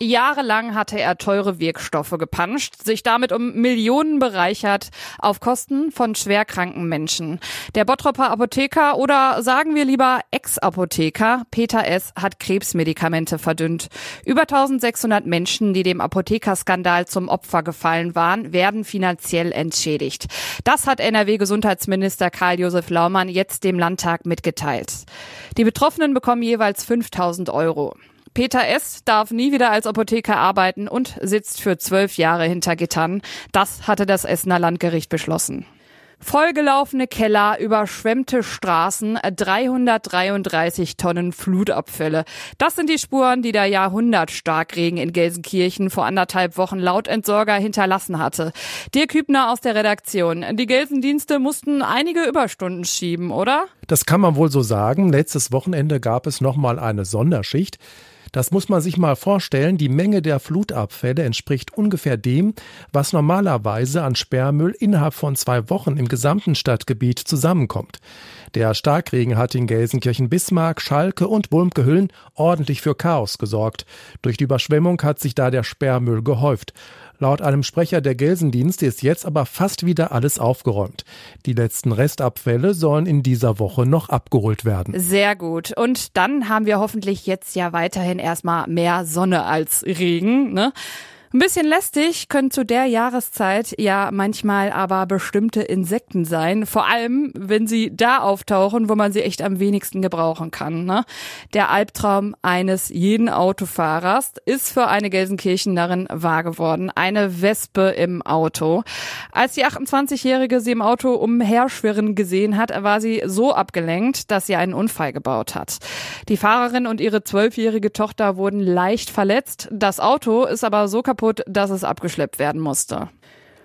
Jahrelang hatte er teure Wirkstoffe gepanscht, sich damit um Millionen bereichert, auf Kosten von schwerkranken Menschen. Der Bottropper Apotheker oder sagen wir lieber Ex-Apotheker Peter S. hat Krebsmedikamente verdünnt. Über 1600 Menschen, die dem Apothekerskandal zum Opfer gefallen waren, werden finanziell entschädigt. Das hat NRW-Gesundheitsminister Karl-Josef Laumann jetzt dem Landtag mitgeteilt. Die Betroffenen bekommen jeweils 5000 Euro. Peter S. darf nie wieder als Apotheker arbeiten und sitzt für zwölf Jahre hinter Gittern. Das hatte das Essener Landgericht beschlossen. Vollgelaufene Keller, überschwemmte Straßen, 333 Tonnen Flutabfälle. Das sind die Spuren, die der Jahrhundertstarkregen in Gelsenkirchen vor anderthalb Wochen laut Entsorger hinterlassen hatte. Dirk Hübner aus der Redaktion. Die Gelsendienste mussten einige Überstunden schieben, oder? Das kann man wohl so sagen. Letztes Wochenende gab es nochmal eine Sonderschicht. Das muss man sich mal vorstellen. Die Menge der Flutabfälle entspricht ungefähr dem, was normalerweise an Sperrmüll innerhalb von zwei Wochen im gesamten Stadtgebiet zusammenkommt. Der Starkregen hat in Gelsenkirchen Bismarck, Schalke und Wulmke-Hüllen ordentlich für Chaos gesorgt. Durch die Überschwemmung hat sich da der Sperrmüll gehäuft. Laut einem Sprecher der Gelsendienste ist jetzt aber fast wieder alles aufgeräumt. Die letzten Restabfälle sollen in dieser Woche noch abgeholt werden. Sehr gut. Und dann haben wir hoffentlich jetzt ja weiterhin erstmal mehr Sonne als Regen. Ne? Ein bisschen lästig können zu der Jahreszeit ja manchmal aber bestimmte Insekten sein. Vor allem, wenn sie da auftauchen, wo man sie echt am wenigsten gebrauchen kann. Ne? Der Albtraum eines jeden Autofahrers ist für eine Gelsenkirchenerin wahr geworden. Eine Wespe im Auto. Als die 28-Jährige sie im Auto umherschwirren gesehen hat, war sie so abgelenkt, dass sie einen Unfall gebaut hat. Die Fahrerin und ihre zwölfjährige Tochter wurden leicht verletzt. Das Auto ist aber so kaputt kaputt, dass es abgeschleppt werden musste.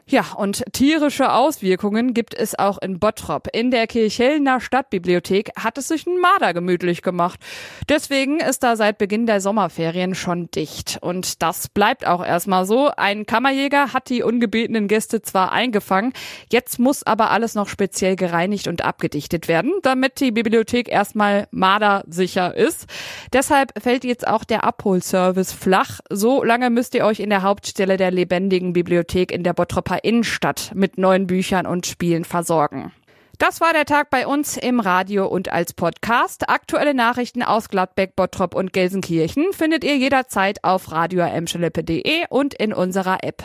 Ja, und tierische Auswirkungen gibt es auch in Bottrop. In der Kirchhellner Stadtbibliothek hat es sich ein Marder gemütlich gemacht. Deswegen ist da seit Beginn der Sommerferien schon dicht. Und das bleibt auch erstmal so. Ein Kammerjäger hat die ungebetenen Gäste zwar eingefangen, jetzt muss aber alles noch speziell gereinigt und abgedichtet werden, damit die Bibliothek erstmal mardersicher ist. Deshalb fällt jetzt auch der Abholservice flach. So lange müsst ihr euch in der Hauptstelle der lebendigen Bibliothek in der Bottroper Innenstadt mit neuen Büchern und Spielen versorgen. Das war der Tag bei uns im Radio und als Podcast. Aktuelle Nachrichten aus Gladbeck, Bottrop und Gelsenkirchen findet ihr jederzeit auf radio und in unserer App.